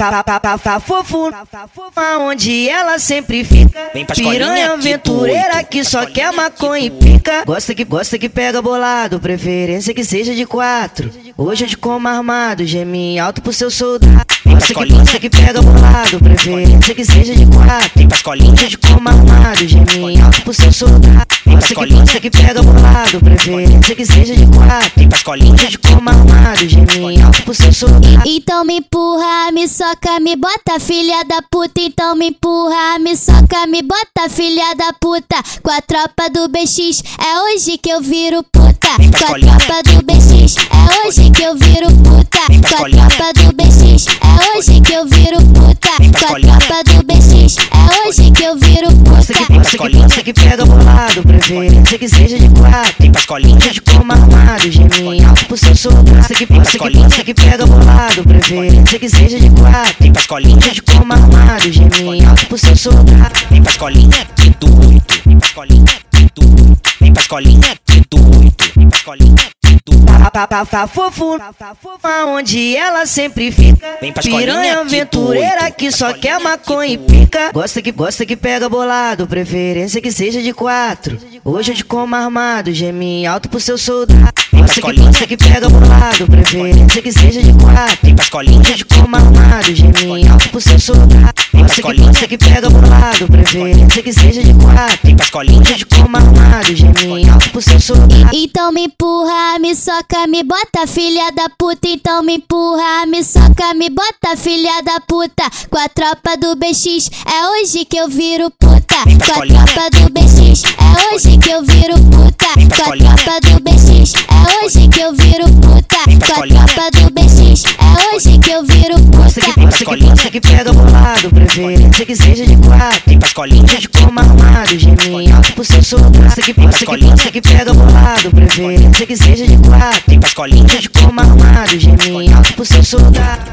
Tá, tá, tá, fofo, onde ela sempre fica. Piranha aventureira que só quer maconha e pica. Gosta que gosta que pega bolado, preferência que seja de quatro. Hoje eu te como armado, gemi alto pro seu soldado. Gosta que gosta que pega bolado, preferência que seja de quatro. Vem pra escolinha Hoje eu te como armado, gemi alto pro seu soldado. Gosta que pega bolado, preferência que seja de quatro. Eu te como armado, gemi alto pro seu. Então me empurra, me soca, me bota, filha da puta. Então me empurra, me soca, me bota, filha da puta. Com a tropa do BX, é hoje que eu viro puta. Com a tropa do BX, é hoje que eu viro puta. Com a tropa do BX, é hoje que eu viro puta. Que pega bolado, preferência que seja de quatro. Escolinha Hoje de como armado, gemi alto pro seu soldado. Gosta que que gosta que pega bolado, preferência que seja de quatro. Escolinha Hoje de como armado, gemi alto pro seu soldado. Escolinha que doido. Vem pra escolinha que doido. Vem pra escolinha que doido. Vem pra doido. Tá, fofo, onde ela sempre fica. Piranha que aventureira que só quer maconha e doido. pica. Gosta que gosta que pega bolado, preferência que seja de quatro. Hoje eu te como armado, gemi alto pro seu soldado. Que escolinha gosta que pega bolado, preferência que seja de quatro. Vem pra escolinha Hoje eu te como armado, gemi alto pro seu soldado. Gosta que gosta que pega bolado, preferência que seja de quatro. Vem pra escolinha Hoje eu te como armado, gemi alto pro seu soldado. Então me empurra, me soca, me bota, filha da puta. Então me empurra, me soca, me bota, filha da puta. Com a tropa do BX, é hoje que eu viro puta. Com a tropa do BX, é hoje que eu viro puta. Com a tropa do BX, é hoje que eu viro puta. Com a tropa do BX, é hoje que eu viro Gosta que puta. gosta que gosta que pega bolado, preferência que seja de quatro. Hoje de como armado, gemi alto pro seu soldado. Gosta que gosta que gosta que pega bolado, preferência que seja de quatro. Hoje de como armado, gemi alto pro seu soldado.